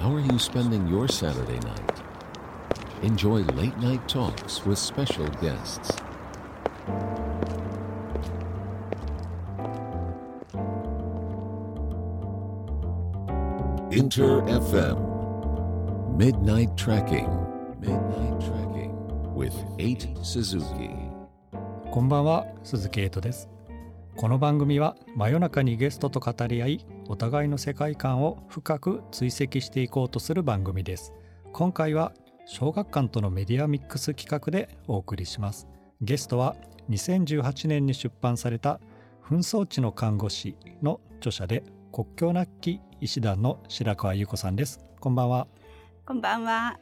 How are you spending your Saturday night? Enjoy late night talks with special guests. Inter FM Midnight Tracking Midnight Tracking with 8 Suzuki こんばんは鈴木エイトですこの番組は真夜中にゲストと語り合いお互いの世界観を深く追跡していこうとする番組です。今回は小学館とのメディアミックス企画でお送りします。ゲストは2018年に出版された紛争地の看護師の著者で国境なき医師団の白川優子さんです。こんばんは、こんばんは。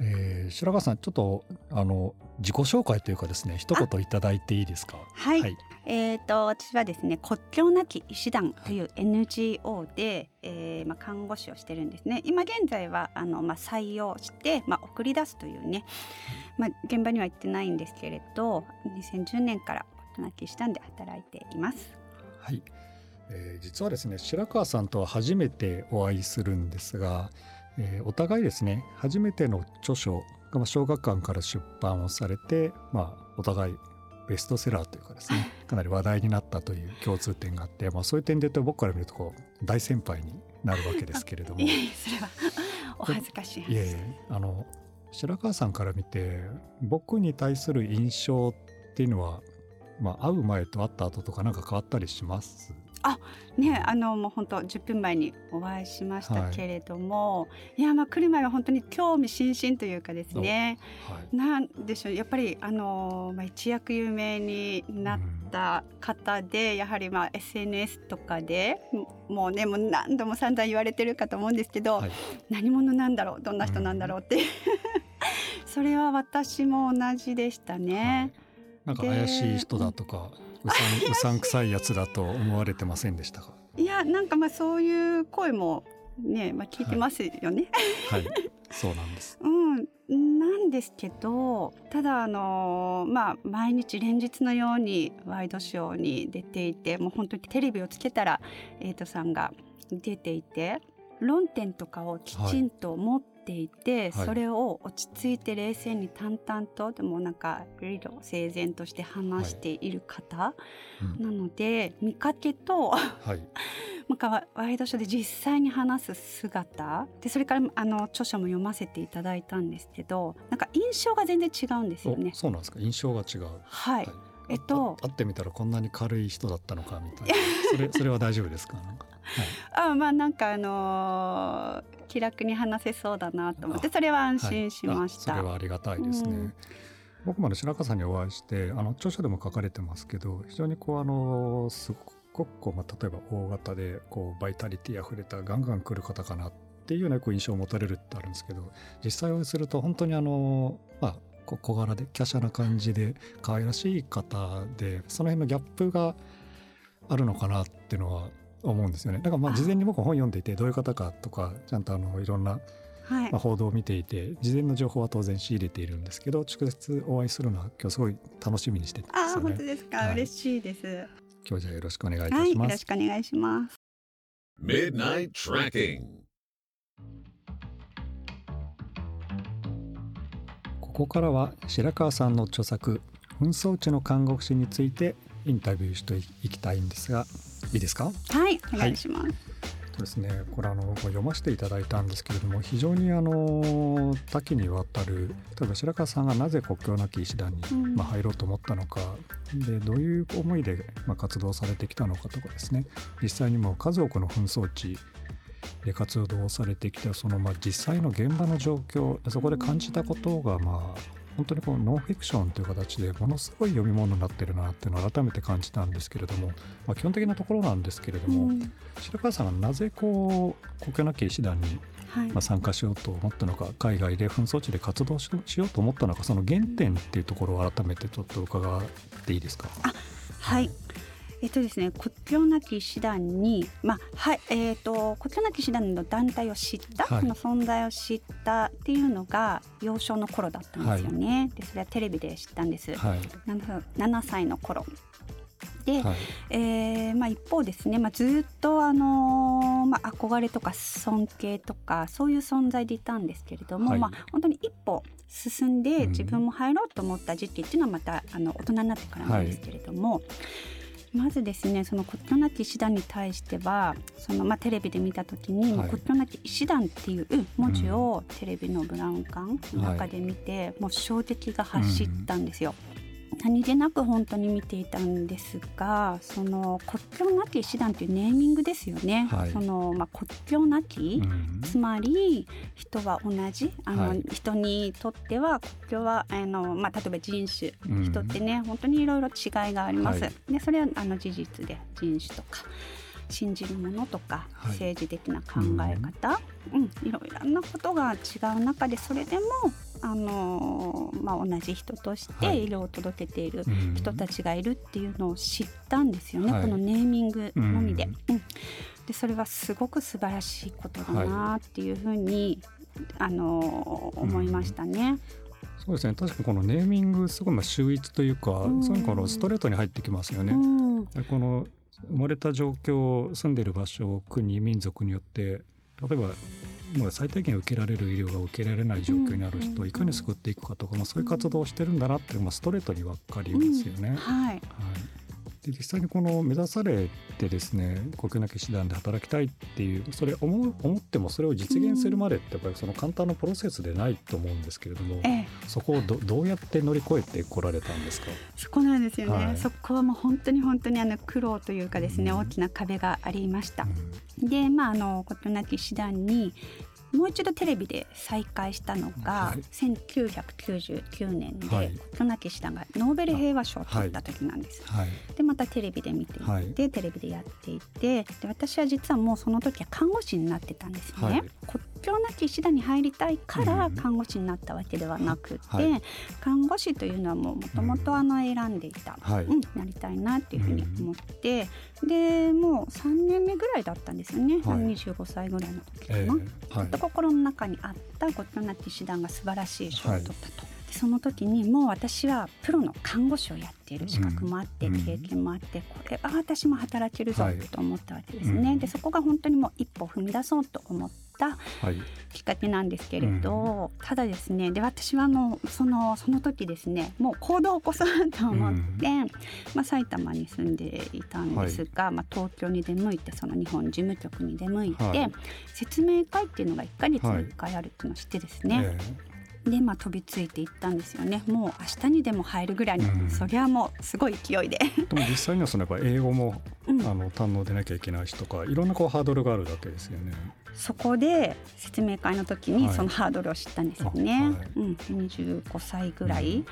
えー白川さんちょっとあの自己紹介というかですね一言いただいていいですか？はい。はいえっ、と私はですね国境なき医師団という NGO で、えーまあ看護師をしてるんですね。今現在はあのまあ採用してまあ送り出すというね、まあ現場には行ってないんですけれど、2010年から国境なき医師団で働いています。はい、えー実はですね白川さんとは初めてお会いするんですが、えーお互いですね初めての著書がまあ小学館から出版をされて、まあ、お互いベストセラーというかですね かなり話題になったという共通点があって、まあ、そういう点で言うと僕から見るとこう大先輩になるわけですけれども。いえそれはお恥ずかしいいえあの白川さんから見て僕に対する印象っていうのは、まあ、会う前と会った後とかなんか変わったりしますねあのもう本当10分前にお会いしましたはい。けれども、い、やまあ来る前は本当に興味津々というかですね。はい。なんでしょうやっぱりあの、まあ、一躍有名になった方で、やはりまあ SNS とかでもうねもう何度も散々言われてるかと思うんですけど、はい。何者なんだろうどんな人なんだろうって、それは私も同じでしたね。なんか怪しい人だとか、うさんうさんくさいやつだと思われてませんでしたか？いやなんかまあそういう声もね、まあ、聞いてますよね。はい、そうなんです。うん、なんですけどただあのまあ毎日連日のようにワイドショーに出ていてもう本当にテレビをつけたらエイトさんが出ていて論点とかをきちんと持っていて、はいそれを落ち着いて冷静に淡々とでもなんか理路整然として話している方うんなので、見かけとはい、なんかワワイドショーで実際に話す姿でそれからあの著書も読ませていただいたんですけどなんか印象が全然違うんですよねお。そうなんですか。印象が違う。はい、えっとあ会ってみたらこんなに軽い人だったのかみたいな。それそれは大丈夫ですか？なんか。はいあまあなんかあのー気楽に話せそうだなと思ってあそれは安心しました。はいあそれはありがたいですね。うん僕まで白川さんにお会いしてあの著書でも書かれてますけど非常にこうあのすごくこう、まあ、例えば大型でこうバイタリティあふれたガンガン来る方かなっていうようなこう印象を持たれるってあるんですけど実際お会いすると本当にあのまあ小柄で華奢な感じで可愛らしい方でその辺のギャップがあるのかなっていうのは思うんですよね。だからまああ事前に僕本読んでいてどういう方かとかちゃんとあのいろんなはいまあ、報道を見ていて事前の情報は当然仕入れているんですけど直接お会いするのは今日すごい楽しみにしてたんですよあ本当ね。ですか、はい嬉しいです。今日じゃあよろしくお願いいたはいよろします。しくお願いします。Midnight Tracking ここからは白川さんの著作「紛争地の看護師」についてインタビューしていきたいんですがいいですか？はいお願いします。そうですね。これあの読ませていただいたんですけれども非常にあの多岐にわたる例えば白川さんがなぜ国境なき医師団に、うん。まあ、入ろうと思ったのかでどういう思いで、まあ、活動されてきたのかとかですね。実際にもう数多くの紛争地で活動をされてきたそのまあ実際の現場の状況そこで感じたことがまあ本当にこうノンフィクションという形でものすごい読み物になってるなっていうのを改めて感じたんですけれども、まあ、基本的なところなんですけれども、うん白川さんがなぜこう国境なき医師団にはいまあ参加しようと思ったのか海外で紛争地で活動ししようと思ったのかその原点っていうところを改めてちょっと伺っていいですか？はい。えっとですね、国境なき医師団に、まあはいえっと国境なき医師団の団体を知った、はい。その存在を知ったっていうのが幼少の頃だったんですよね。でそれはテレビで知ったんです。はい、7, 7歳の頃。で、はい、えーまあ、一方ですね、まあ、ずっと、あのーまあ、憧れとか尊敬とかそういう存在でいたんですけれども、はい。まあ、本当に一歩進んでうん。自分も入ろうと思った時期っていうのはまたあの大人になってからなんですけれども。まずですねその国境なき医師団に対してはその、まあ、テレビで見た時に、はい。国境なき医師団っていう文字をテレビのブラウン管の中で見て、もう衝撃が走ったんですよ。何気なく本当に見ていたんですがその国境なき医師団というネーミングですよね。はい。そのまあ、国境なき、うん。つまり人は同じあの、はい。人にとっては国境はあの、まあ、例えば人種うん。人ってね本当にいろいろ違いがあります。はい。でそれはあの事実で人種とか信じるものとか、はい。政治的な考え方、うん。いろいろなことが違う中でそれでもあの、まあ、同じ人としてはい。医療を届けているうん。人たちがいるっていうのを知ったんですよね、はい。このネーミングのみで。うん。うん。でそれはすごく素晴らしいことだなっていうふうに、あの思いましたね。そうですね。確かにこのネーミングすごいまあ秀逸というか、うん。そういうのこのストレートに入ってきますよね。うん。でこの生まれた状況住んでる場所国民族によって例えばもう最低限受けられる医療が受けられない状況にある人をいかに救っていくかとか、まあ、そういう活動をしてるんだなって、まあ、ストレートに分かりますよね。はい、はい、で実際にこの目指されてですね国境なき師団で働きたいっていうそれ思う思ってもそれを実現するまでってやっぱりその簡単なプロセスでないと思うんですけれどもええ、そこをどどうやって乗り越えてこられたんですか？そこなんですよね、はい。そこはもう本当に本当にあの苦労というかですね、うん。大きな壁がありました。うでまああのことなき師団にもう一度テレビで再開したのが、はい。1999年で、はい。ことなき師団がノーベル平和賞を取った時なんです。んはい。でまたテレビで見ていて、はい。テレビでやっていてで私は実はもうその時は看護師になってたんですね。はい国境なき医師団に入りたいからうん看護師になったわけではなくて、はい。看護師というのはもうもともとあの選んでいた、はい。うん、なりたいなっていうふうに思って、でもう3年目ぐらいだったんですよね、はい。25歳ぐらいの時かな。えーはい。と心の中にあった国境なき医師団が素晴らしい賞を取ったと。でその時にもう私はプロの看護師をやっている資格もあって、うん経験もあってこれは私も働けるぞはい。と思ったわけですね。うんでそこが本当にもう一歩踏み出そうと思ったはい。きっかけなんですけれど、ただですねで私はあのそのその時ですねもう行動を起こそうと思って、まあ、埼玉に住んでいたんですが、まあ、東京に出向いてその日本事務局に出向いて、はい。説明会っていうのが1ヶ月に1回あるっていうのを知ってですね、えでまあ飛びついていったんですよね。もう明日にでも入るぐらいの、うん。そりゃもうすごい勢いで、ーでも実際にはそのやっぱ英語もうん。あの堪能でなきゃいけないしとかいろんなこうハードルがあるわけですよね。そこで説明会の時にはい。そのハードルを知ったんですよね。あはい。うん、25歳ぐらい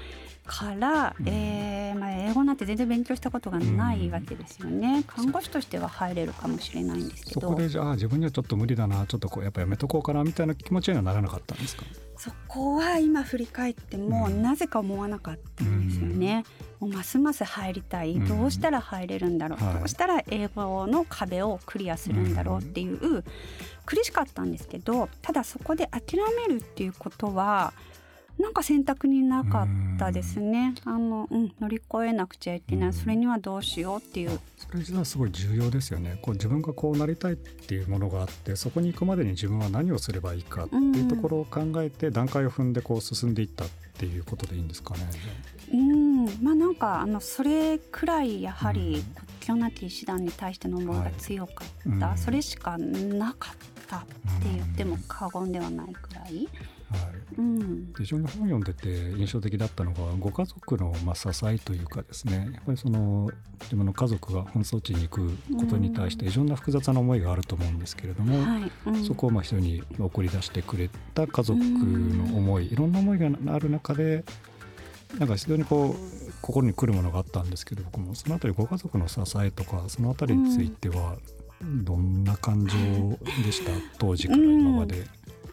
から、うん。えーまあ、英語なんて全然勉強したことがないわけですよね。看護師としては入れるかもしれないんですけど。そこでじゃあ自分にはちょっと無理だなちょっとこうやっぱやめとこうかなみたいな気持ちにはならなかったんですか？そこは今振り返ってもうん。なぜか思わなかったんですよね。もうますます入りたい、うん。どうしたら入れるんだろう、はい。どうしたら英語の壁をクリアするんだろうっていう、苦しかったんですけどただそこで諦めるっていうことはなんか選択になかったですね。あの、うん、乗り越えなくちゃいけない、うん。それにはどうしようっていう。それ実はすごい重要ですよね。こう自分がこうなりたいっていうものがあってそこに行くまでに自分は何をすればいいかっていうところを考えて段階を踏んでこう進んでいったっていうことでいいんですかね。うんかあのそれくらいやはうんり国境なき医師団に対しての思いが強かった、はいうん。それしかなかったって言っても過言ではないくらい。はい。うん、非常に本読んでて印象的だったのがご家族のまあ支えというかですね。やっぱりその自分の家族が紛争地に行くことに対していろんな複雑な思いがあると思うんですけれども、はい、うん、そこをまあ人に送り出してくれた家族の思いいろんな思いがある中でなんか非常にこう心に来るものがあったんですけど僕もそのあたりご家族の支えとかそのあたりについてはどんな感情でした？当時から今まで。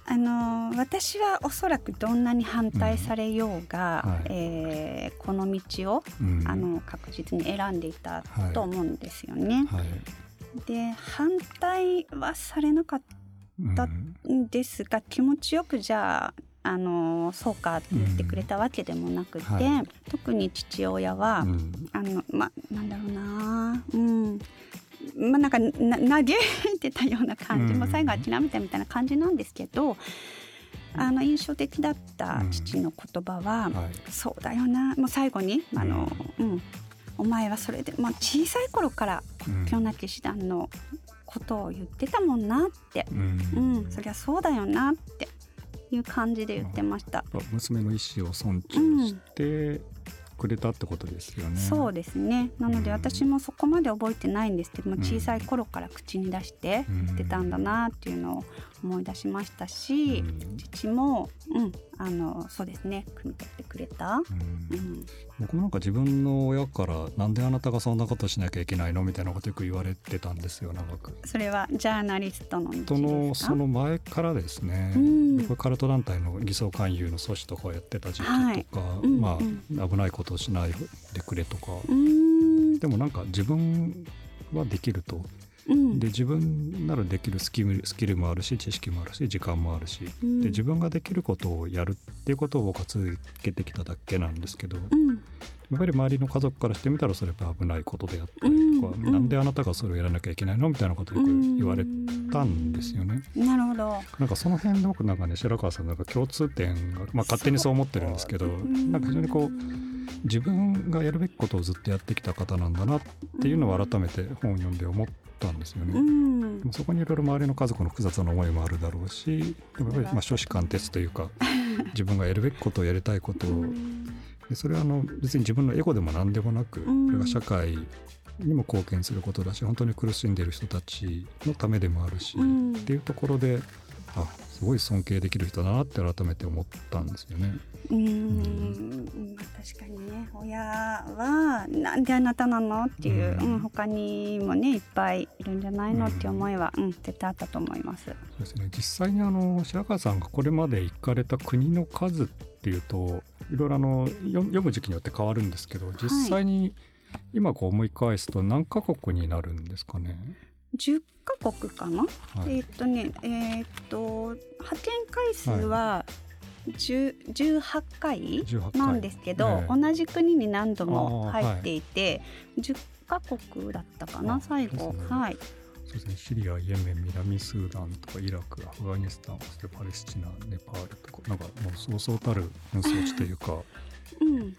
あの私はおそらくどんなに反対されようが、うん。はい。えーこの道を、うん。あの確実に選んでいたと思うんですよね。はい。で反対はされなかったんですが気持ちよくじゃああのそうかって言ってくれたわけでもなくて、うん。はい。特に父親は、うん。あのまなんだろうなうん。まあ、なんかな嘆いてたような感じも最後は諦めたみたいな感じなんですけど、あの印象的だった父の言葉は、うん。はい、そうだよなもう最後にあの、うん、お前はそれで、まあ、小さい頃から国境なき師団のことを言ってたもんなって、うん、うん、そりゃそうだよなっていう感じで言ってました。娘の意思を尊重して、くれたってことですよね。そうですね。なので私もそこまで覚えてないんですけども、小さい頃から口に出して言ってたんだなっていうのを思い出しましたし、うん、父も、うん、あのそうですね汲み取ってくれた、うん、うん、僕もなんか自分の親から「なんであなたがそんなことしなきゃいけないの?」みたいなことよく言われてたんですよ長く。それはジャーナリストの道のその前からですね、うん、僕カルト団体の偽装勧誘の阻止とかをやってた時期とか、はい、まあ、危ないことをしないでくれとか、でもなんか自分はできるとうん、で自分ならできるスキルスキルもあるし知識もあるし時間もあるし、うん、で自分ができることをやるっていうことを僕は続けてきただけなんですけど、うん、やっぱり周りの家族からしてみたらそれは危ないことであったりとか、うん、なんであなたがそれをやらなきゃいけないのみたいなことをよく言われたんですよね。なるほどなんかその辺で僕なんかね白川さんなんか共通点が、まあ、勝手にそう思ってるんですけどなんか非常にこう。自分がやるべきことをずっとやってきた方なんだなっていうのを改めて本を読んで思ったんですよね。うん、でもそこにいろいろ周りの家族の複雑な思いもあるだろうしでもやっぱりまあ初子貫徹というか 自分がやるべきことをやりたいことをでそれはあの別に自分のエゴでも何でもなくこれが社会にも貢献することだし本当に苦しんでいる人たちのためでもあるし、っていうところであすごい尊敬できる人だなって改めて思ったんですよね。うん、うん。確かにね親はなんであなたなのっていう、うん、うん、他にもねいっぱいいるんじゃないのっていう思いは、うん、絶対あったと思います。そうですね。実際にあの白川さんがこれまで行かれた国の数っていうといろいろあの読む時期によって変わるんですけど実際に今こう思い返すと何カ国になるんですかね、10カ国かな、はい、えっ、とねえっ、と派遣回数は18回なんですけど、えー、同じ国に何度も入っていて、はい、10カ国だったかな最後、ね、はいそうですね。シリアイエメン南スーダンとかイラクアフガニスタンそしてパレスチナネパールとかなんかもうそうそうたる紛争地というか。うん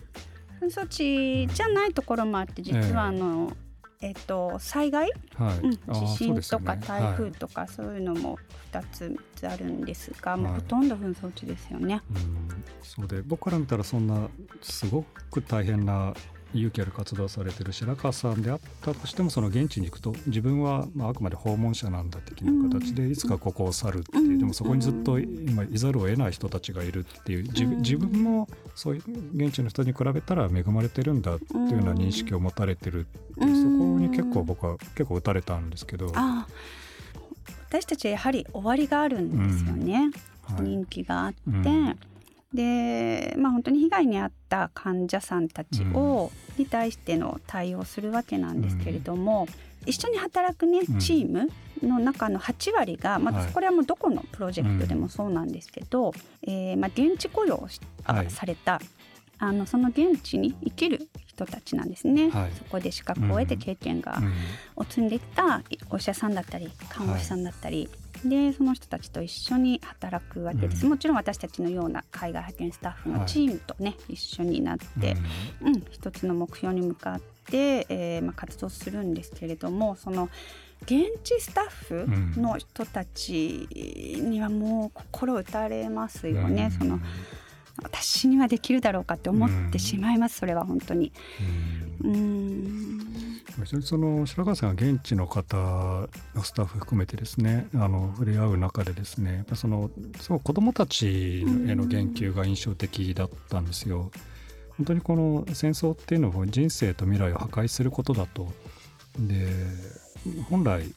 紛争地じゃないところもあって実はあの、えーえっと、災害、はい。うん、地震とか台風とかそういうのも2つ3つあるんですが、はい、もうほとんど紛争地ですよね。うん、そうで僕から見たらそんなすごく大変な勇気ある活動されてる白川さんであったとしてもその現地に行くと自分はまああくまで訪問者なんだ的な形でいつかここを去るっていう、でもそこにずっと今いざるを得ない人たちがいるっていう。自自分もそういう現地の人に比べたら恵まれてるんだっていうような認識を持たれてるっていう、そこに結構僕は結構打たれたんですけど。私たちはやはり終わりがあるんですよね、はい、人気があって、うんで、まあ、本当に被害に遭った患者さんたちを、うん、に対しての対応するわけなんですけれども、うん、一緒に働くねチームの中の8割が、まあ、これはもうどこのプロジェクトでもそうなんですけど、えー、まあ、現地雇用された、あのその現地に生きる人たちなんですね、はい、そこで資格を得て経験が、を積んできたお医者さんだったり看護師さんだったり、でその人たちと一緒に働くわけです、うん、もちろん私たちのような海外派遣スタッフのチームとね、はい、一緒になって、うん、うん、一つの目標に向かって、えーまあ、活動するんですけれどもその現地スタッフの人たちにはもう心打たれますよね。うん、その私にはできるだろうかって思ってしまいます、それは本当に。うんその白川さんが現地の方のスタッフ含めてですねあの触れ合う中でですねやっぱそのすごい子どもたちへの言及が印象的だったんですよ。本当にこの戦争っていうのは人生と未来を破壊することだと。で本来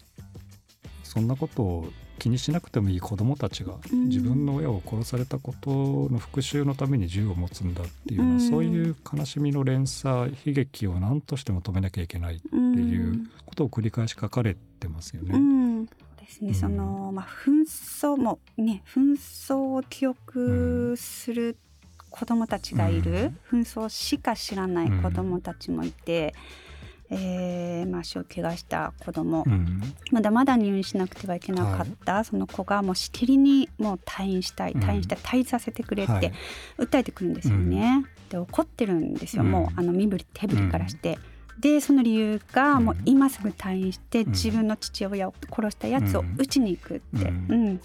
そんなことを気にしなくてもいい子どもたちが自分の親を殺されたことの復讐のために銃を持つんだっていうそういう悲しみの連鎖悲劇を何としても止めなきゃいけないっていうことを繰り返し書かれてますよね。ですね、そのまあ紛争もね紛争を記憶する子どもたちがいる、紛争しか知らない子どもたちもいて。えーまあ、足を怪我した子供、うん。まだまだ入院しなくてはいけなかった、その子がもうしきりにもう退院したいうん。退院したい退院させてくれっはい。て訴えてくるんですよね。で怒ってるんですよ、うん。もうあの身振り手振りからして。でその理由がうん。もう今すぐ退院してん。自分の父親を殺したやつを撃ちに行くって、うん。うん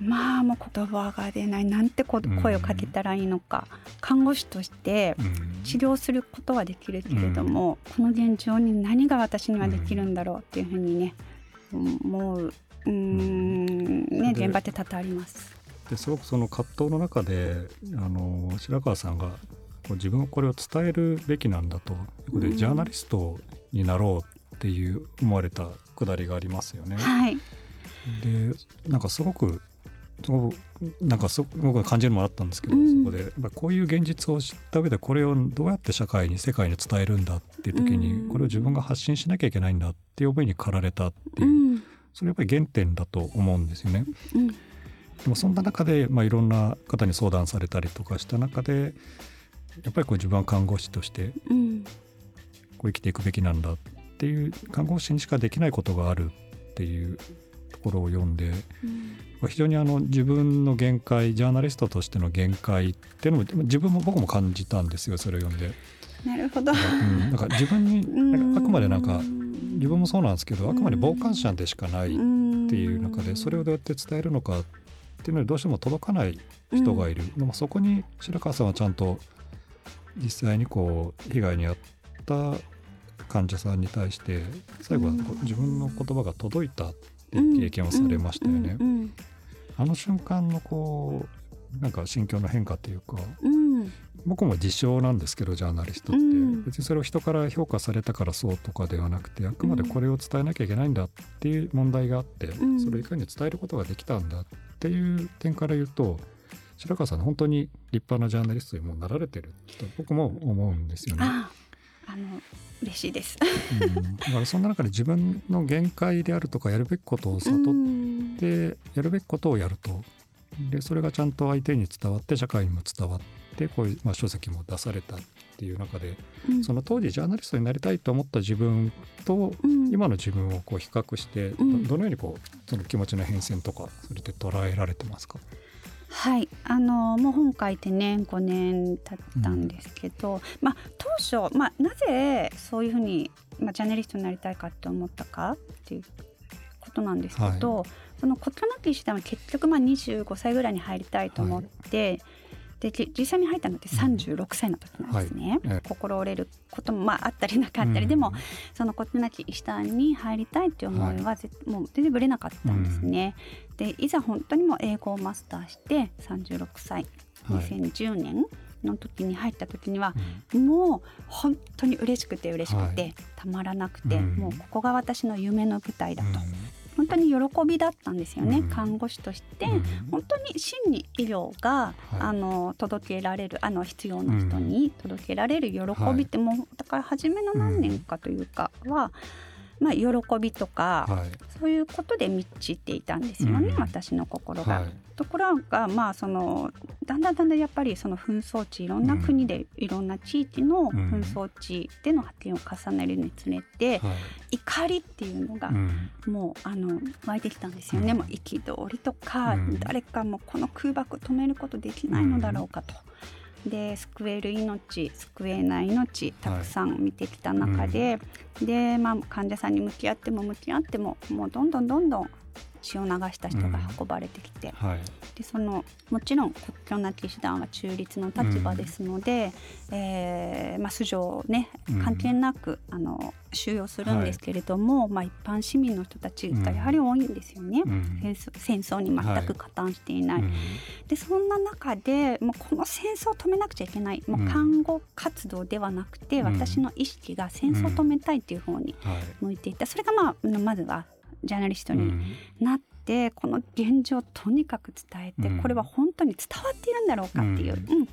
まあもう言葉が出ない。なんて声をかけたらいいのか。看護師としてうん。治療することはできるけれども、この現状に何が私にはできるんだろうっていうふうにね、思ううーんねで現場って多々あります。ですごくその葛藤の中であの白川さんが自分はこれを伝えるべきなんだということ。で、うん。ジャーナリストになろうっていう思われたくだりがありますよね。はい、でなんかすごくなんかすごく感じるものあったんですけど、うん。そこで。やっぱこういう現実を知った上でこれをどうやって社会に世界に伝えるんだっていう時に、うん。これを自分が発信しなきゃいけないんだっていう思いに駆られたっていうう、ん。それやっぱり原点だと思うんですよね。うん。でもそんな中で、まあ、いろんな方に相談されたりとかした中でやっぱりこう自分は看護師としてうん。こう生きていくべきなんだっていう看護師にしかできないことがあるっていうところを読んでうん非常にあの自分の限界ジャーナリストとしての限界っていうのも自分も僕も感じたんですよそれを読んで。なるほど。うん、なんか自分に あくまでなんか自分もそうなんですけどあくまで傍観者でしかないっっていう中でそれをどうやって伝えるのかっていうのにどうしても届かない人がいる、でもそこに白川さんはちゃんと実際にこう被害に遭った患者さんに対して最後は自分の言葉が届いたっていう経験をされましたよね。あの瞬間のこうなんか心境の変化というかうん。僕も自称なんですけどジャーナリストって、うん。別にそれを人から評価されたからそうとかではなくてあくまでこれを伝えなきゃいけないんだっていう問題があって、ん。それをいかに伝えることができたんだっていう点から言うと白川さん本当に立派なジャーナリストにもうなられてると僕も思うんですよね。ああの嬉しいです。うん、だからそんな中で自分の限界であるとかやるべきことを 悟っでやるべきことをやると。でそれがちゃんと相手に伝わって社会にも伝わってこういう、まあ、書籍も出されたっていう中でうん。その当時ジャーナリストになりたいと思った自分とうん。今の自分をこう比較してどうん。どのようにこうその気持ちの変遷とかそれって捉えられてますか、はい、あのもう本書いてね5年経ったんですけど、まあ当初、まあ、なぜそういうふうに、まあ、ジャーナリストになりたいかって思ったかっていうことなんですけど、そのことなき医師団は結局まあ25歳ぐらいに入りたいと思って、でじ実際に入ったのって36歳の時なんですね。はい。ええ。心折れることもまああったりなかったり、うん。でもそのことなき医師団に入りたいっていう思いはぜ、もう全然ぶれなかったんですね。でいざ本当にもう英語をマスターして36歳はい。2010年の時に入った時には、うん。もう本当に嬉しくて嬉しくて、はい。たまらなくて、うん。もうここが私の夢の舞台だと、うん本当に喜びだったんですよね、うん。看護師として、うん。本当に真に医療が、はい。あの届けられるあの必要な人に届けられる喜びって、もうだから初めの何年かというかは、まあ、喜びとか、はい。そういうことで満ちていたんですよね、うん。私の心が。はいところがまあそのだんだんだんだんやっぱりその紛争地いろんな国でいろんな地域の紛争地での発展を重ねるにつれて、はい。怒りっていうのがうん。もうあの湧いてきたんですよね、うん。もう憤りとか、うん。誰かもこの空爆止めることできないのだろうかと。で救える命救えない命たくさん見てきた中で、で、まあ、患者さんに向き合っても向き合ってももうどんどんどんどん血を流した人が運ばれてきて、はいでそのもちろん国境なき師団は中立の立場ですので、えーまあ、素性をね関係なく、あの収容するんですけれども、まあ、一般市民の人たちがやはり多いんですよね。うん戦争に全く加担していない、うんでそんな中でもうこの戦争を止めなくちゃいけないもう看護活動ではなくて、私の意識が戦争を止めたいっていう方に向いていったそれがまあまずはジャーナリストにうん。なってこの現状をとにかく伝えて、うん。これは本当に伝わっているんだろうかっていう、うん。うん。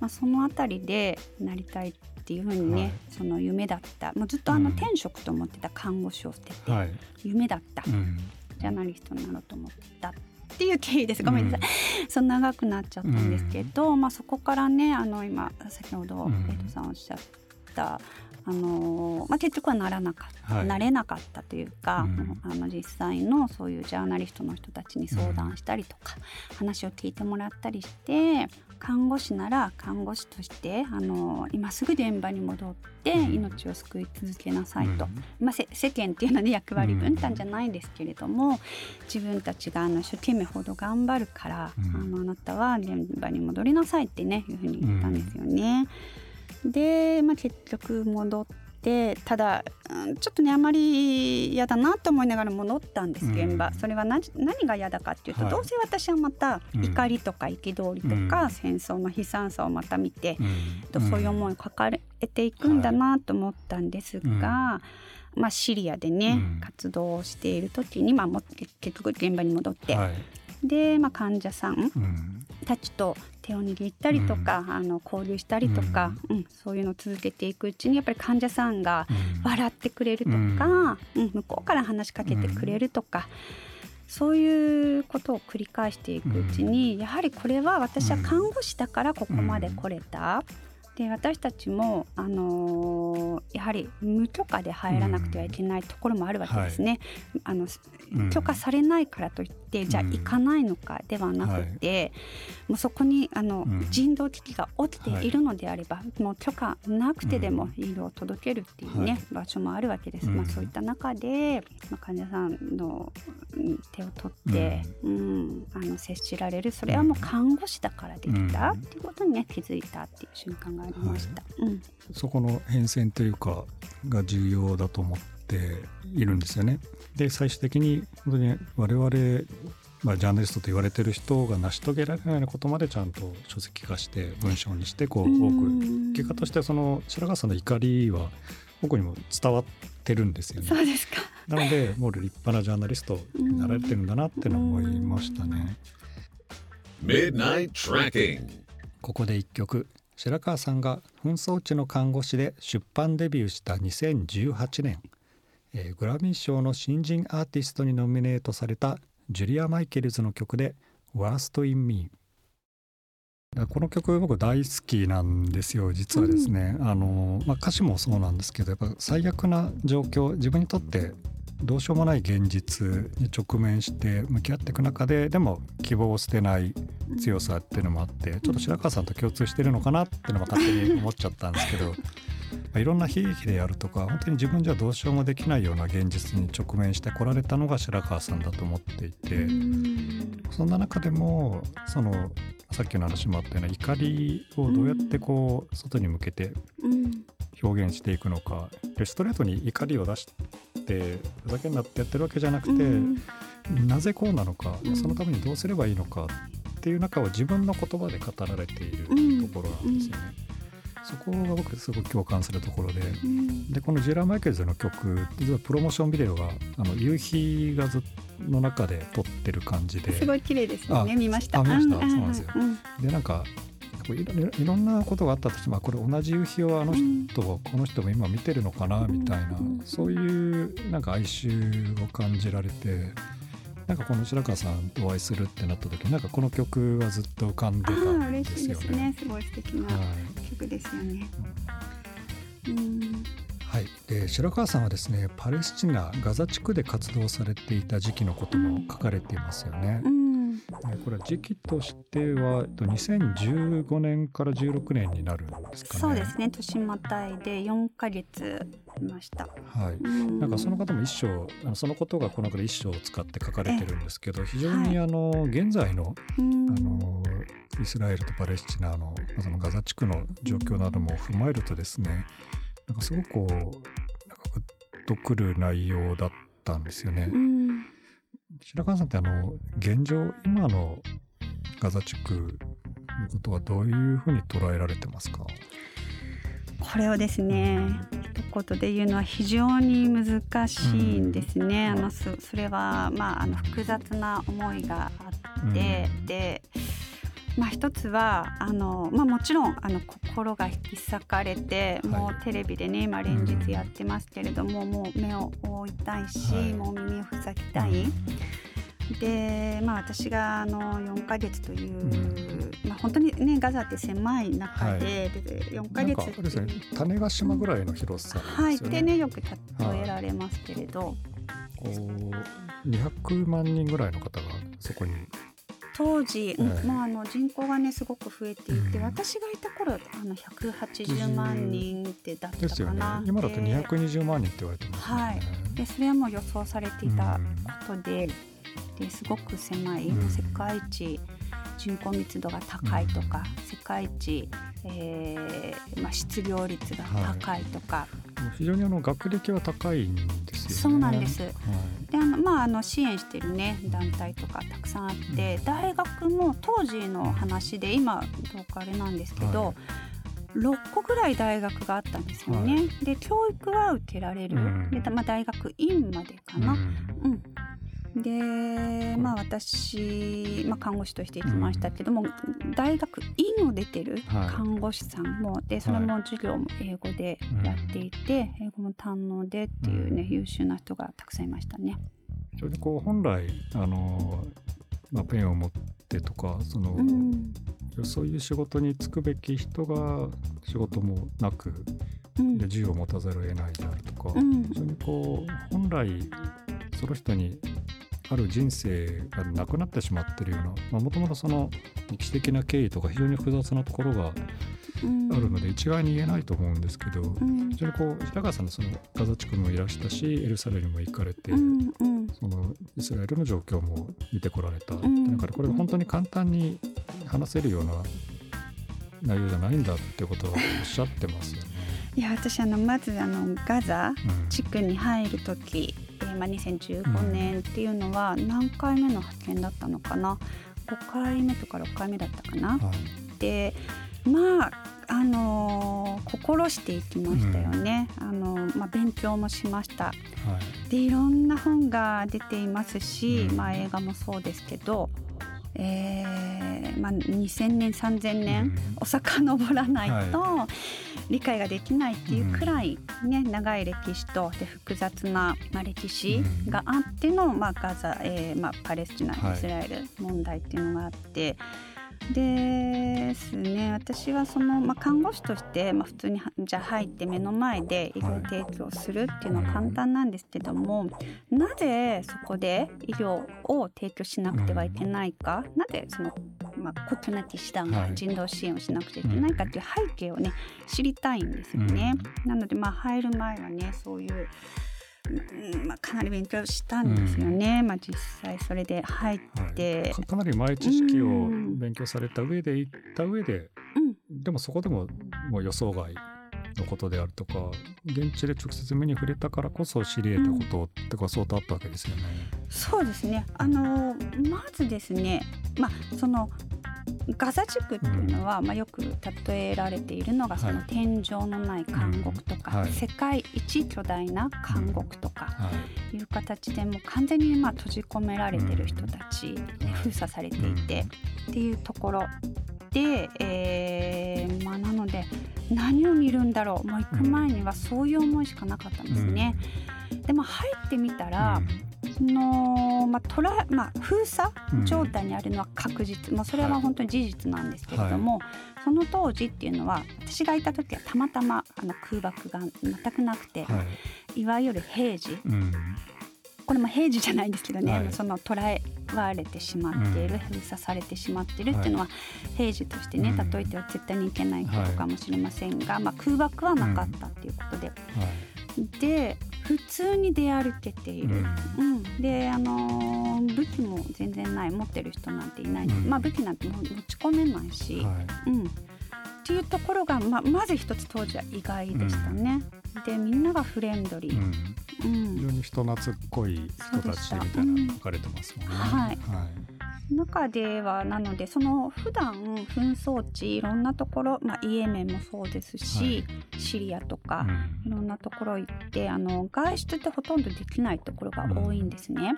まあ、そのあたりでなりたいっていうふうにね、はい。その夢だった。もうずっとあのうん。転職と思ってた看護師を捨てて、はい。夢だった、うん。ジャーナリストになろうと思ったっていう経緯です。ごめんなさい、そんな長くなっちゃったんですけど、まあ、そこからねあの今先ほどうん。エイトさんおっしゃったあのまあ、結局はならなかった、はい、なれなかったというか、うん、あの実際のそういうジャーナリストの人たちに相談したりとか、うん、話を聞いてもらったりして看護師なら看護師としてあの今すぐ現場に戻って命を救い続けなさいと、うん、まあ、世間っていうのは、ね、役割分担じゃないんですけれども、自分たちがあの一生懸命ほど頑張るから、あのあなたは現場に戻りなさいってねいうふうに言ったんですよね。で、まあ、結局戻ってただ、うん、ちょっとねあまり嫌だなと思いながら戻ったんです現場、うん、それは何何が嫌だかっていうと、はい、どうせ私はまた怒りとか憤りとか、うん、戦争の悲惨さをまた見て、うん、そういう思いを抱えていくんだなと思ったんですが。まあ、シリアでね、活動をしている時に、まあ、も結局現場に戻って、はい、で、まあ、患者さんたちと手を握ったりとか、うん、あの交流したりとか、うん、うん、そういうのを続けていくうちにやっぱり患者さんが笑ってくれるとか、うん向こうから話しかけてくれるとか。そういうことを繰り返していくうちに、やはりこれは私は看護師だからここまで来れた、で私たちも、あのー、やはり無許可で入らなくてはいけないところもあるわけですね。うんはい、あの許可されないからといって、うん、じゃあ行かないのかではなくて、はい、もうそこにあの、人道危機が起きているのであれば、はい、もう許可なくてでも医療を届けるっていうね、場所もあるわけです。まあ、そういった中で、まあ、患者さんの手を取って、うん。あの接しられる。それはもう看護師だからできたっていうことにね気づいたっていう瞬間ががありました、はい。うん、そこの変遷というかが重要だと思っているんですよね。で最終的に本当に我々まあ、ジャーナリストと言われてる人が成し遂げられないようなことまでちゃんと書籍化して文章にしてこう多く。結果としてその白川さんの怒りは僕にも伝わってるんですよね。そうですか。なのでもう立派なジャーナリストになられてるんだなっての思いましたね。ここで一曲。白川さんが紛争地の看護師で出版デビューした2018年、えー、グラミー賞の新人アーティストにノミネートされたジュリア・マイケルズの曲で「Worst in Me」この曲僕大好きなんですよ実はですね、うん、あのまあ、歌詞もそうなんですけどやっぱ最悪な状況自分にとってどうしようもない現実に直面して向き合っていく中ででも希望を捨てない強さっていうのもあってちょっと白川さんと共通してるのかなっていうのも勝手に思っちゃったんですけどいろんな悲劇であるとか本当に自分じゃどうしようもできないような現実に直面してこられたのが白川さんだと思っていてそんな中でもそのさっきの話もあったような怒りをどうやってこう外に向けて表現していくのか。でストレートに怒りを出してふざけんなってやってるわけじゃなくて、なぜこうなのかそのためにどうすればいいのかっていう中を自分の言葉で語られているところなんですよね。そこが僕すごく共感するところで、うん、でこのジェラ・マイケルズの曲実はプロモーションビデオがあの夕日がずの中で撮ってる感じで。すごい綺麗ですよね見ましたあ見ました、そうなんですよ、うん、でなんかいろんなことがあったとしてもこれ同じ夕日をあの人はこの人も今見てるのかなみたいな、そういうなんか哀愁を感じられてなんかこの白川さんとお会いするってなった時なんかこの曲はずっと浮かんでたんですよね。すね。すごい素敵な曲ですよね。はい、うん。はい、で白川さんはですねパレスチナガザ地区で活動されていた時期のことも書かれていますよね。うんこれは時期としては2015年から16年になるんですかね。そうですね年またいで4か月いました。はい。なんかその方も一章そのことがこの中で一章を使って書かれてるんですけど非常にあの、現在のあのイスラエルとパレスチナのそのガザ地区の状況なども踏まえるとですねなんかすごくこうなんかグッとくる内容だったんですよね。うん白川さんってあの現状今のガザ地区のことはどういうふうに捉えられてますか？これをですね一言で言うのは非常に難しいんですね。うん、あのそれはまああの複雑な思いがあって、うん、で。まあ、一つはあの、まあ、もちろんあの心が引き裂かれて、はい、もうテレビでね今連日やってますけれども、うん、もう目を覆いたいし、はい、もう耳を塞ぎたい。でまあ私があの4ヶ月という、まあ本当にねガザって狭い中で,、で4ヶ月ですね種子島ぐらいの広さはいですよね。でねよく例えられますけれど、こう200万人ぐらいの方がそこに当時、うん。ええまあ、あの人口がねすごく増えていて、うん。私がいた頃あの180万人ってだっですよね。たかな。今だとで220万人って言われてますよね。はい。でそれはもう予想されていたことで,、ですごく狭い、うん。世界一人口密度が高いとか、世界一、えーまあ、失業率が高いとか、非常にあの学歴は高いんですよね。そうなんです。はいであのまあ、あの支援してるね団体とかたくさんあって、大学も当時の話で今どうかあれなんですけど、はい6個ぐらい大学があったんですよね。はで教育は受けられる、うんでまあ、大学院までかな。うんうん、でまあ私、まあ、看護師として行きましたけども、大学院を出てるはい。看護師さんも、でそれも授業も英語でやっていて、英語も堪能でっていうね、うん。優秀な人がたくさんいましたね。それでこう本来あの、まあ、ペンを持ってとかその、うん。そういう仕事に就くべき人が仕事もなくうん。で銃を持たざるを得ないであるとか、うん。非常にこう本来その人にある人生がなくなってしまってるようなもともとその歴史的な経緯とか非常に複雑なところがうん。あるので一概に言えないと思うんですけど、うん。非常にこう平川さんのそのガザ地区にもいらしたしエルサレムにも行かれて、うんうん。そのイスラエルの状況も見てこられた、ん。だからこれが本当に簡単に話せるような内容じゃないんだってことはおっしゃってますよね。いや私あのまずあのガザうん地区に入る時、えーまあ、2015年っていうのは何回目の派遣だったのかな？5回目とか6回目だったかな？はい。でまああのー心していきましたよね、あのまあ、勉強もしました。はい。でいろんな本が出ていますし、うん。まあ、映画もそうですけど、えーまあ、2000年3000年、うん。お遡らないと理解ができないっていうくらい、ね長い歴史とで複雑な、まあ、歴史があっての、まあ、ガザ、えーまあ、パレスチナはいイスラエル問題っていうのがあって。ですね。私はその、まあ、看護師として、まあ、普通にはじゃあ入って目の前で医療提供するっていうのは簡単なんですけども、なぜそこで医療を提供しなくてはいけないか、なぜその、まあ、国なき師団がはい。人道支援をしなくちゃいけないかっていう背景をね知りたいんですよね。なのでまあ入る前はねそういう、うんまあ、かなり勉強したんですよね。まあ、実際それで入って、かかなり前知識をうん。勉強された上で行った上で、うん。でもそこでももう予想外のことであるとか現地で直接目に触れたからこそ知り得たことってか相当あったわけですよね。そうですね。あのまずですねまあそのガザ地区っていうのは、まあ、よく例えられているのがそのはい天井のない監獄とか、うん。はい。世界一巨大な監獄とかはい。いう形でもう完全にまあ閉じ込められてる人たち、うん。封鎖されていて、っていうところで、えーまあ、なので何を見るんだろう。もう行く前にはそういう思いしかなかったんですね。でも入ってみたら、そのまあトラまあ、封鎖状態にあるのは確実、まあ、それは本当に事実なんですけれども、その当時っていうのは私がいた時はたまたまあの空爆が全くなくて、はいはい。い、わゆる平時うんこれも平時じゃないんですけどね、はい。その捉えられてしまっている、うん。封鎖されてしまっているっていうのは、平時としてねうん。例えては絶対にいけないことかもしれませんが、まあ、空爆はなかったっていうことで、はい。で普通に出歩けている。うん。うん、で、あのー武器も全然ない持ってる人なんていない、うん。まあ武器なんても持ち込めないし、はい。うん、っていうところがままず一つ当時は意外でしたね。でみんながフレンドリー、うん。うん。非常に人懐っこい人たちみたいなの書かれてますもんね。はい。はい。中ではなのでその普段紛争地いろんなところ、まあ、イエメンもそうですし、シリアとか、いろんなところ行ってあの外出ってほとんどできないところが多いんですね。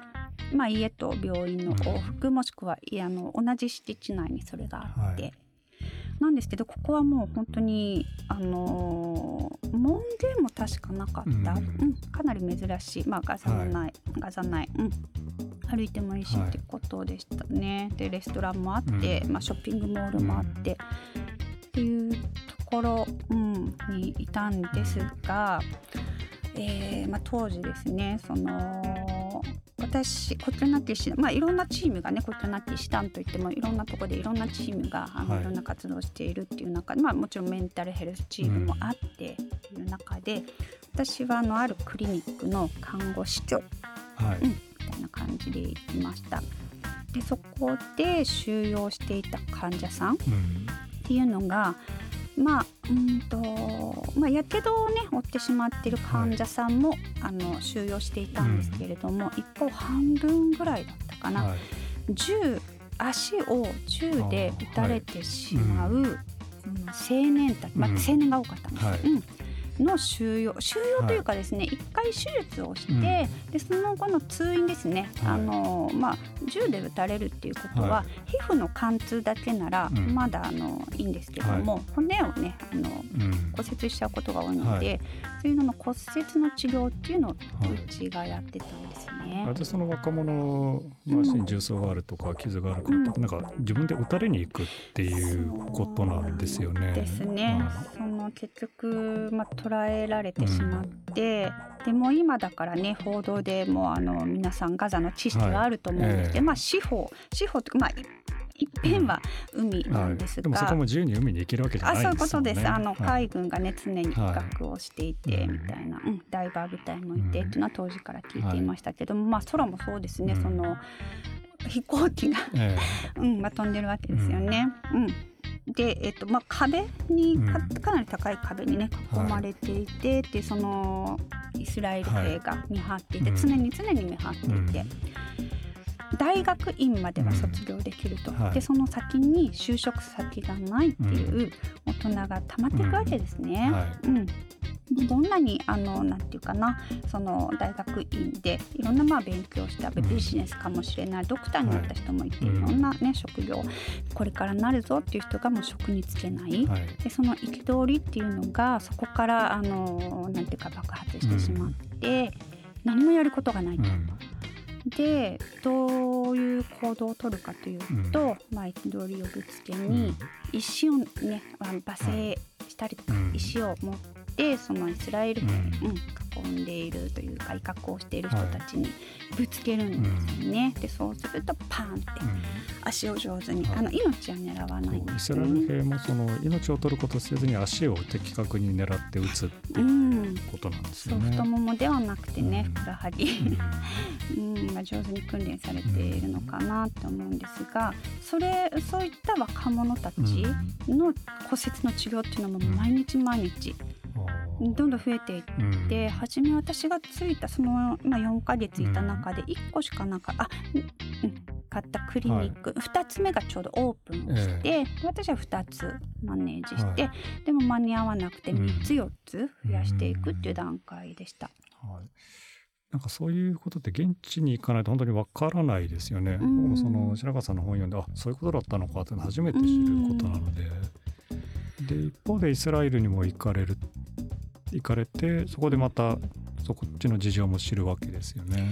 まあ、家と病院の往復、もしくはいやあの同じ敷地内にそれがあって。はいなんですけどここはもう本当にあのー門限も確かなかった、ううん。んかなり珍しい、まあ、ガザのない、ガザ内、うん、歩いてもいいしってことでしたね。でレストランもあって、うん。まあ、ショッピングモールもあって、っていうところ、うん、にいたんですが、えーまあ、当時ですねその私コットナティ師団まあいろんなチームがねコットナティ師団といってもいろんなところでいろんなチームがあの、はい。い、ろんな活動をしているっていう中で、まあ、もちろんメンタルヘルスチームもあっていう中で、私はあのあるクリニックの看護師長はい、うんみたいな感じで行きました。でそこで収容していた患者さんっうん。ていうのがまあうんとまあやけどをね負ってしまっている患者さんも、あの収容していたんですけれども、一方半分ぐらいだったかな、はい。銃足を銃で撃たれてしまう、うん青年たち、まあ、うん。青年が多かったんです、はい。うんの収容収容というかですね一、回手術をして、うん。でその後の通院ですね、はい。あのまあ、銃で撃たれるっていうことは、はい。皮膚の貫通だけならうん。まだあのいいんですけども、骨をねあのうん。骨折しちゃうことが多いので、はい。そういうのの骨折の治療っていうのをうはいちがやってたんですね。でその若者の足に重曹があるとか傷があるからとか、なんか自分で撃たれに行くっていうことなんですよね。ですね、はその結局、まあ、捉えられてしまって、でも今だからね報道でもうあの皆さんガザの知識があると思うんですけど、はいええまあ司法司法というかまあい一辺は海いなんですでもそが、こも自由に海に行けるわけじゃあそういうないんですよね。ことです、あのはい海軍がね常に威嚇をしていて、はい。みたいな、うん、ダイバー部隊もいて、うん。っていうのは当時から聞いていましたけども、まあ空もそうですね、うん。その飛行機がえ うんまあ、飛んでるわけですよね。うんで、えっとまあ、壁にかうん。かなり高い壁にね囲はい。まれていて、でそのイスラエル兵が見張っていて、うん。常に常に見張っていて、大学院までは卒業できると、うん。はい。でその先に就職先がないっていう大人がたまっていくわけですね。えはい。うん。でどんなにあのなんていうかな。その大学院でいろんなまあ勉強したうん。ビジネスかもしれない、ドクターになった人もいて、はい。いろんな、ね、職業これからなるぞっていう人がもう職に就けない。でその憤りっていうのがそこからあのなんていうか爆発してしまって、何もやることがないと。うんでどういう行動を取るかというと、まあ、憤りをぶつけに、石をね罵声したりとか、うん。石を持ってそのイスラエル兵、ううん囲んでいるというか威嚇をしている人たちにぶつけるんですよね。でそうするとパーンって足を上手に、はい。あの命は狙わないんですよイスラエルね。兵もその命を取ることをせずに足を的確に狙って撃つっいうん。ことなんですよね。そう太ももではなくてね、うん。ふくらはぎ、うん。まあ、上手に訓練されているのかなと思うんですがそれそういった若者たちうん。の骨折の治療っていうのも毎日毎日あーどんどん増えていって。うん。で初め私がついたその、まあ、4ヶ月いた中で1個しかなかあ、うんうん、買ったクリニック、2つ目がちょうどオープンをして、私は2つマネージして、はでも間に合わなくてうん。3つ4つ増やしていくっていう段階でした。はい。なんかそういうことって現地に行かないと本当にわからないですよね。うん。僕もその白川さんの本読んであそういうことだったのかっていうの初めて知ることなので、で一方でイスラエルにも行かれる行かれてそこでまたそこっちの事情も知るわけですよね。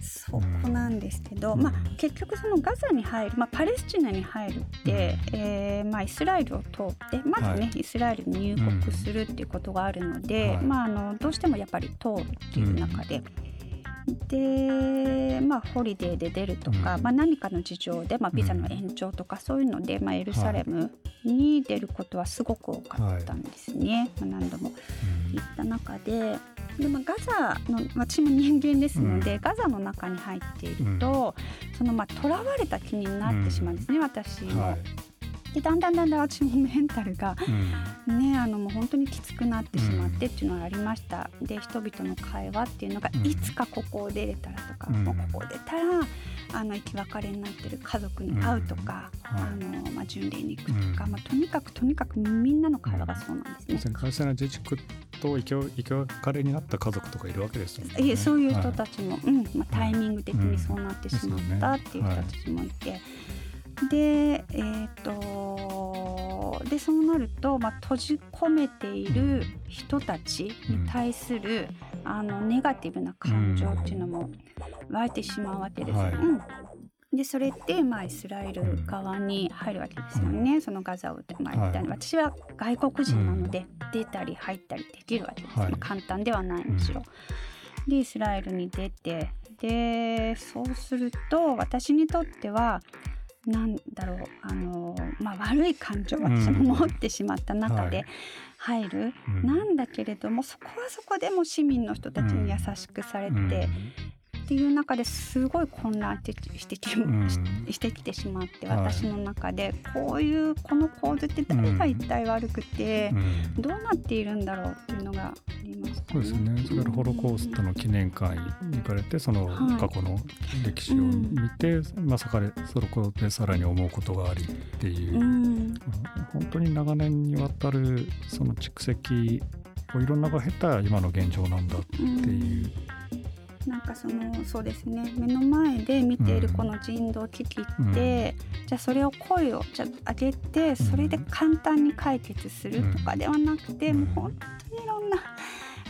そこなんですけど、うん。まあ、結局そのガザに入る、まあ、パレスチナに入るって、えーまあ、イスラエルを通ってまずね、はイスラエルに入国するっていうことがあるので、はい。まあ、あのどうしてもやっぱり通るっていう中で。でまあ、ホリデーで出るとか、うん。まあ、何かの事情で、まあ、ビザの延長とかそういうので、まあ、エルサレムに出ることはすごく多かったんですね、まあ、何度もうん。行った中で。で、まあ、ガザの私も人間ですので、ガザの中に入っていると、そのまあ囚われた気になってしまうんですね、私も。はいでだんだんだんだん私もメンタルがうん。ねあのもう本当にきつくなってしまってっていうのがありました。で人々の会話っていうのが、うん。いつかここを出れたらとか、うん。もうここを出たらあの生き別れになってる家族に会うとか、うん。はい。あのまあ、巡礼に行くとか、うん。まあ、とにかくとにかくみんなの会話がそうなんですね。要す。るにパレスチナ自治区と生き別れになった家族とかいるわけですよね。いえそういう人はたちも、うん。まあ、タイミング的にそうなってしまったっていう人たちもいて、でえっ、とでそうなると、まあ、閉じ込めている人たちに対する、あのネガティブな感情っていうのも湧いてしまうわけですよ。はい。うんでそれって、まあ、イスラエル側に入るわけですよね、そのガザを、まあ、はい。私は外国人なので、出たり入ったりできるわけです、はい。まあ簡単ではないむしろ。でイスラエルに出てでそうすると私にとってはなんだろうあの、まあ、悪い感情を私も持ってしまった中ではい。入る、うん。なんだけれどもそこはそこでも市民の人たちに優しくされて、うんっていう中ですごい混乱してきうん。してきてしまってはい。私の中でこういうこの構図って誰が一体悪くてうん。どうなっているんだろうっていうのがありましたそうですね。それホロコーストの記念会に行かれて、そのはい。過去の歴史を見て、まさかでそこでさらに思うことがありっていう、うん。本当に長年にわたるその蓄積をいろんなが経た今の現状なんだっていう。なんかそのそうですね。目の前で見ているこの人道危機って、じゃあそれを声をじゃあ上げてそれで簡単に解決するとかではなくて、うん。もう本当にいろんな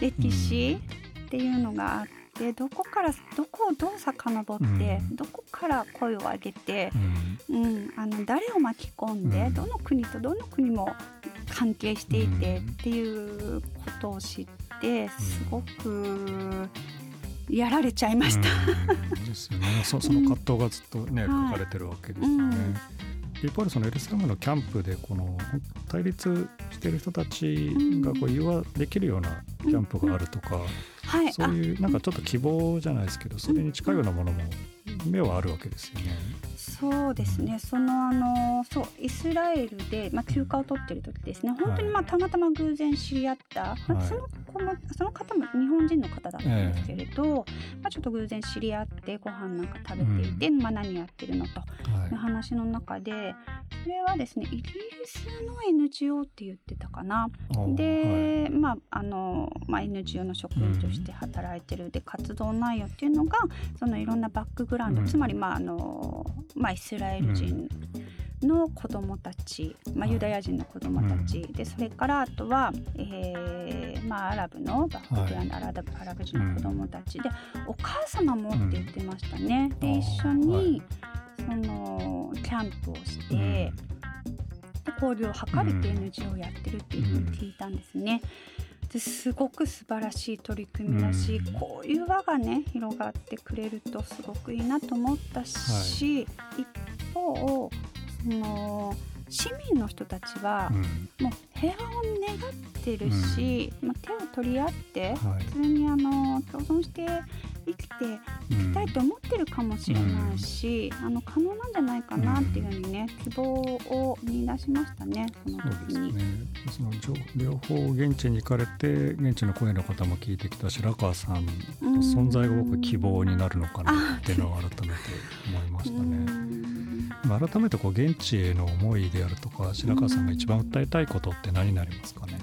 歴史っていうのがあってどこからどこをどう遡って、うん。どこから声を上げて、うん。うん、あの誰を巻き込んで、うん。どの国とどの国も関係していてうんっていうことを知ってすごくやられちゃいました。うん。ですよね。そその葛藤がずっとね、はい。書かれてるわけですよね。うん。一方でそのエルサレムのキャンプでこの対立している人たちがこう融和できるようなキャンプがあるとか、はい、そういうなんかちょっと希望じゃないですけどそれに近いようなものも目はあるわけですよね。そうですね、そのあのそうイスラエルで、まあ、休暇を取ってる時ですね。本当にまあたまたま偶然知り合った、まあはい。その子もその方も日本人の方だったんですけれど、まあ、ちょっと偶然知り合ってご飯なんか食べていて、まあ、何やってるのとはい。いう話の中でそれはですねイギリスの NGO って言ってたかな。おで、まああのまあ、NGO の職員として働いてる、で活動内容っていうのがそのいろんなバックグラウンド、うん。つまり、まああのまあ、イスラエル人の子どもたち、まあ、はい。ユダヤ人の子どもたち、でそれからあとは、えーまあ、アラブのバックグラウンド、アラブアラブ人の子どもたち。で、お母様もって言ってましたね。でうん一緒に、そのキャンプをして、で交流を図るっていう NGO をやってるっていうふうに聞いたんですね。ですごく素晴らしい取り組みだし、うん。こういう輪がね広がってくれるとすごくいいなと思ったし、一方その市民の人たちはうん。もう平和を願ってるし、まあ、手を取り合ってはい。普通にあの共存して生きていきたいと思ってるかもしれないし、あの可能なんじゃないかなっていうふうにね希望を見出しましたねそのそうで時に。すね。その両両方現地に行かれて現地の声の方も聞いてきた白川さんの存在が僕希望になるのかなっていうのを改めて思いましたね。うんまあ改めてこう現地への思いであるとか白川さんが一番訴えたいことって何になりますかね？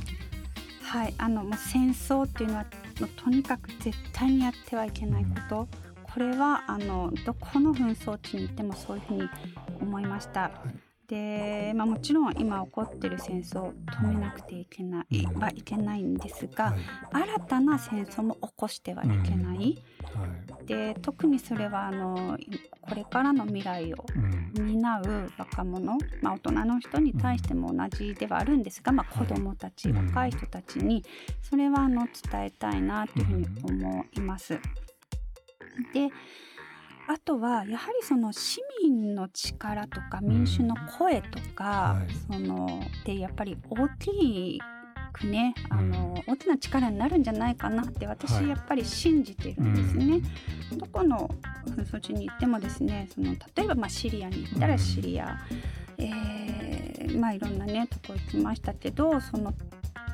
はい、あのもう戦争っていうのはもうとにかく絶対にやってはいけないこと、これはあのどこの紛争地に行ってもそういうふうに思いました。で、まあ、もちろん今起こってる戦争を止めなくていけない、うん。はいけない。んですが、はい。新たな戦争も起こしてはいけない。はい。で特にそれはあのこれからの未来をうん。担う若者、まあ、大人の人に対しても同じではあるんですが、まあ、子どもたち、うん。若い人たちにそれはあの伝えたいなというふうに思います。であとはやはりその市民の力とか民主の声とか、はい。そのでやっぱり大きくねあの、大きな力になるんじゃないかなって私はい。やっぱり信じてるんですね。どこの紛争地に行ってもですねその例えばまあシリアに行ったらシリア、えーまあいろんなねとこ行きましたけどその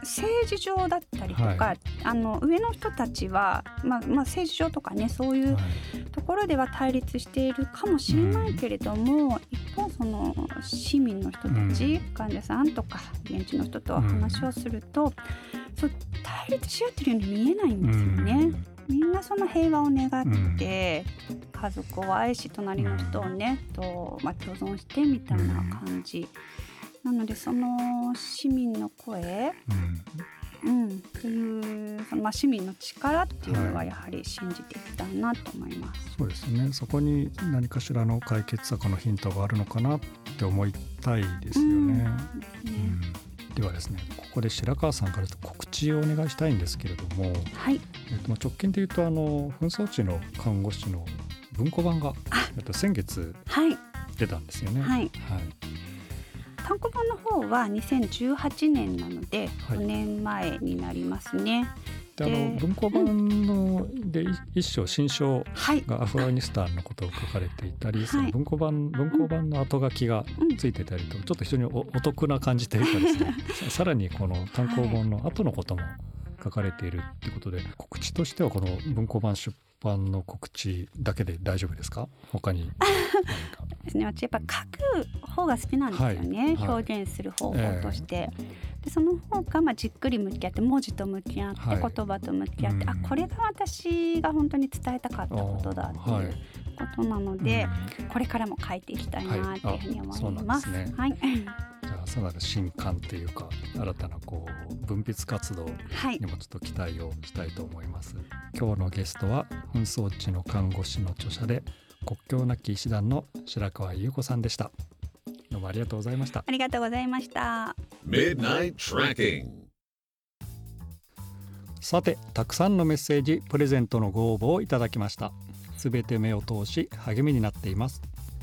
政治上だったりとか、はあの上の人たちは、まあ、まあ政治上とかねそういうはい。ところでは対立しているかもしれないけれども、一方その市民の人たち、患者さんとか現地の人と話をすると、そう対立し合ってるように見えないんですよね。みんなその平和を願って、家族を愛し隣の人をね、とまあ、共存してみたいな感じ、なのでその市民の声、うん。うん、っていうそのまあ市民の力っていうのはやはり信じていきたいなと思います。そうですね。そこに何かしらの解決策のヒントがあるのかなって思いたいですよね。うん。ですねうん。ではですねここで白川さんから告知をお願いしたいんですけれども、はい、えっと、まあ直近で言うとあの紛争地の看護師の文庫版があ。えっと先月はい、出たんですよね。はい。はい単行本の方は2018年なのではい。5年前になりますね。であので文庫版のでい一章新章はい、がアフガニスタンのことを書かれていたり、そのはい文庫版文庫版の後書きがうんついてたりと、ちょっと非常におお得な感じというかですねささらにこの単行本の後のことも書かれているってことで、告知としてはこの文庫版出版の告知だけで大丈夫ですか？他に ですね。私やっぱ書く方が好きなんですよね。はいはい。表現する方法として。でその方がまあじっくり向き合って文字と向き合って、はい。言葉と向き合って、うん。あこれが私が本当に伝えたかったことだってはい。いうことなので、うん。これからも書いていきたいなっていうふうに思います。はい。じゃあさらなる新刊というか新たなこう分泌活動はい。に、もちょっと期待をしたいと思います。今日のゲストは紛争地の看護師の著者で国境なき医師団の白川優子さんでした。どうもありがとうございました。ありがとうございました。Midnight Tracking. さてたくさんのメッセージプレゼントのご応募をいただきました。すべて目を通し励みになっています。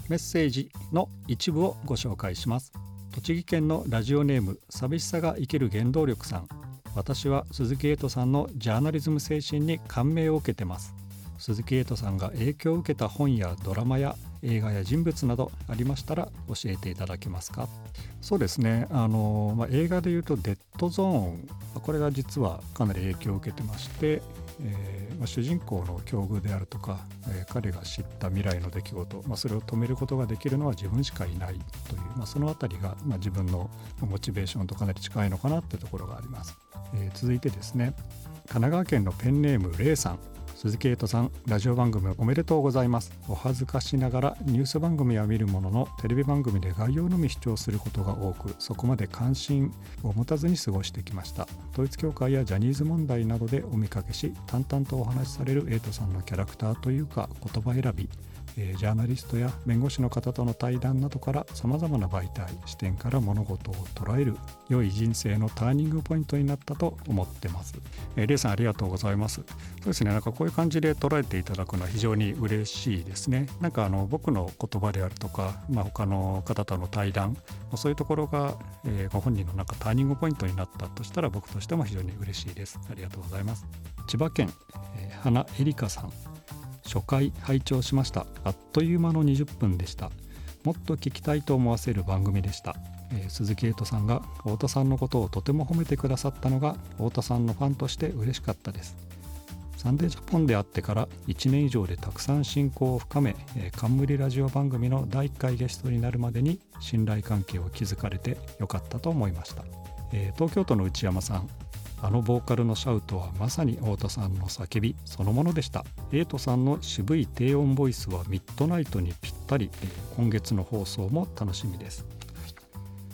メッセージの一部をご紹介します。栃木県のラジオネーム寂しさが生きる原動力さん。私は鈴木エイトさんのジャーナリズム精神に感銘を受けてます鈴木エイトさんが影響を受けた本やドラマや映画や人物などありましたら教えていただけますか？そうですね。あの、まあ、映画でいうと「デッドゾーン」これが実はかなり影響を受けてまして、えーまあ、主人公の境遇であるとか、えー彼が知った未来の出来事、まあ、それを止めることができるのは自分しかいないという、まあ、そのあたりが、ま、自分のモチベーションとかなり近いのかなってところがあります、えー続いてですね。神奈川県のペンネームレイさん。鈴木エイトさんラジオ番組おめでとうございます。お恥ずかしながらニュース番組は見るもののテレビ番組で概要のみ視聴することが多くそこまで関心を持たずに過ごしてきました。統一教会やジャニーズ問題などでお見かけし淡々とお話しされるエイトさんのキャラクターというか言葉選び。えージャーナリストや弁護士の方との対談などからさまざまな媒体視点から物事を捉える良い人生のターニングポイントになったと思ってます。えー、レイさんありがとうございます。そうですねなんかこういう感じで捉えていただくのは非常に嬉しいですね。なんかあの僕の言葉であるとか、まあ、他の方との対談そういうところが、えーご本人のなんかターニングポイントになったとしたら僕としても非常に嬉しいです。ありがとうございます。千葉県、えー花エリカさん初回拝聴しました。あっという間の20分でした。もっと聞きたいと思わせる番組でした、えー鈴木エイトさんが太田さんのことをとても褒めてくださったのが太田さんのファンとして嬉しかったです。サンデージャポンであってから1年以上でたくさん親交を深め、えー冠ラジオ番組の第1回ゲストになるまでに信頼関係を築かれてよかったと思いました、えー東京都の内山さん。あのボーカルのシャウトはまさに太田さんの叫びそのものでした。エイトさんの渋い低音ボイスはミッドナイトにぴったり。今月の放送も楽しみです。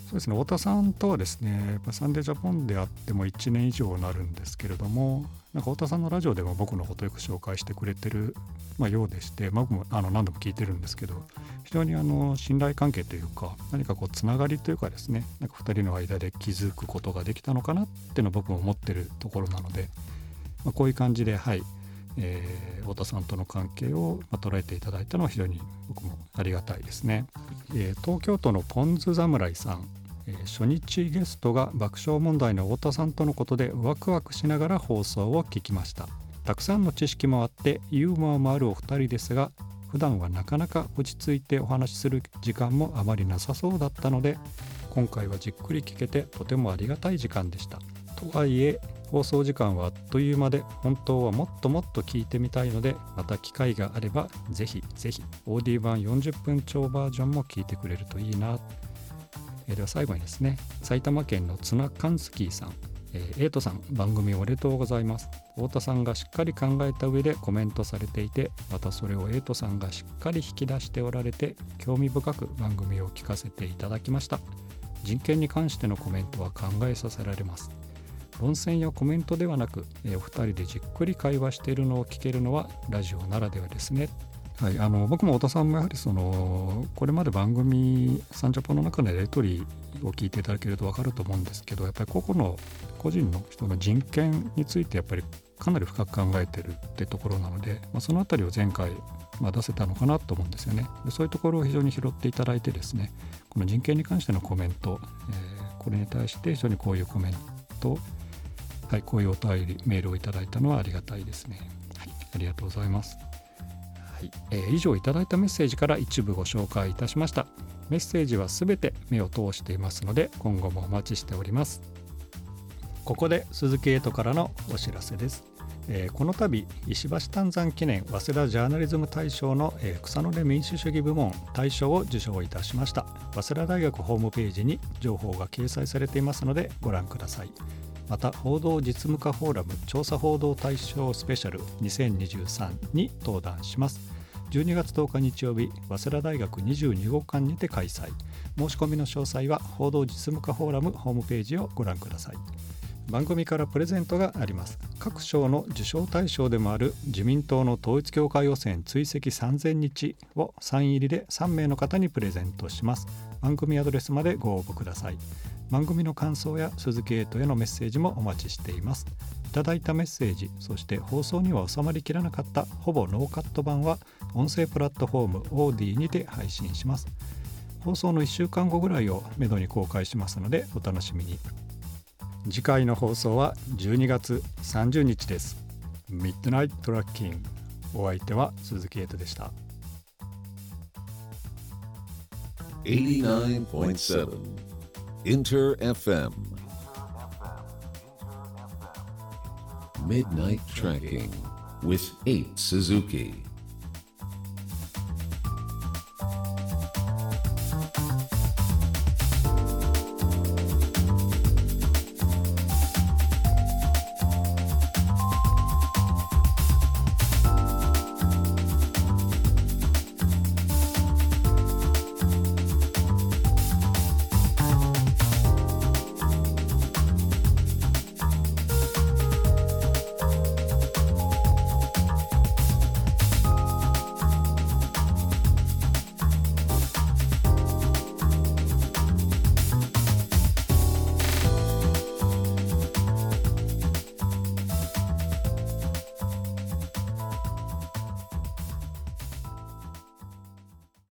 そうですね。太田さんとはですねサンデージャポンであっても1年以上になるんですけれどもなんか太田さんのラジオでも僕のことよく紹介してくれてる、まあ、ようでして、まあ僕もあの何度も聞いてるんですけど非常にあの信頼関係というか何かこうつながりというかですねなんか2人の間で気づくことができたのかなっていうのを僕も思ってるところなので、まあ、こういう感じではい、えー太田さんとの関係を捉えていただいたのは非常に僕もありがたいですね。えー東京都のポンズ侍さんえ初日ゲストが爆笑問題の太田さんとのことでワクワクしながら放送を聞きましたたくさんの知識もあってユーモアもあるお二人ですが普段はなかなか落ち着いてお話しする時間もあまりなさそうだったので今回はじっくり聞けてとてもありがたい時間でした。とはいえ放送時間はあっという間で本当はもっともっと聞いてみたいのでまた機会があればぜひぜひ OD 版40分超バージョンも聞いてくれるといいな。えでは最後にですね埼玉県のツナカンスキーさん、えーエイトさん番組おめでとうございます。太田さんがしっかり考えた上でコメントされていてまたそれをエイトさんがしっかり引き出しておられて興味深く番組を聞かせていただきました人権に関してのコメントは考えさせられます音声やコメントではなく、えお二人でじっくり会話しているのを聞けるのはラジオならではですね。はい、あの僕も太田さんもやはりそのこれまで番組「サンジャポ」の中でレトリを聞いていただけると分かると思うんですけどやっぱり個々の個人の人の人権についてやっぱりかなり深く考えてるってところなので、まあ、そのあたりを前回、まあ、出せたのかなと思うんですよねでそういうところを非常に拾っていただいてですねこの人権に関してのコメント、えーこれに対して非常にこういうコメントはい、こういうお便りメールをいただいたのはありがたいですね。はい、ありがとうございます。はい、えー以上いただいたメッセージから一部ご紹介いたしました。メッセージはすべて目を通していますので今後もお待ちしております。ここで鈴木エイトからのお知らせです。えーこの度石橋丹山記念早稲田ジャーナリズム大賞の、えー草の根民主主義部門大賞を受賞いたしました。早稲田大学ホームページに情報が掲載されていますのでご覧ください。また報道実務家フォーラム調査報道大賞スペシャル2023に登壇します。12月10日日曜日早稲田大学22号館にて開催。申し込みの詳細は報道実務家フォーラムホームページをご覧ください。番組からプレゼントがあります。各賞の受賞対象でもある自民党の統一教会予選追跡3000日をサイン入りで3名の方にプレゼントします。番組アドレスまでご応募ください。番組の感想や鈴木エイトへのメッセージもお待ちしています。いただいたメッセージそして放送には収まりきらなかったほぼノーカット版は音声プラットフォーム AuDee にて配信します。放送の1週間後ぐらいをめどに公開しますのでお楽しみに。次回の放送は12月30日です。 Midnight Tracking。お相手は鈴木エイトでした。89.7 Inter FM Midnight Tracking with 8 Suzuki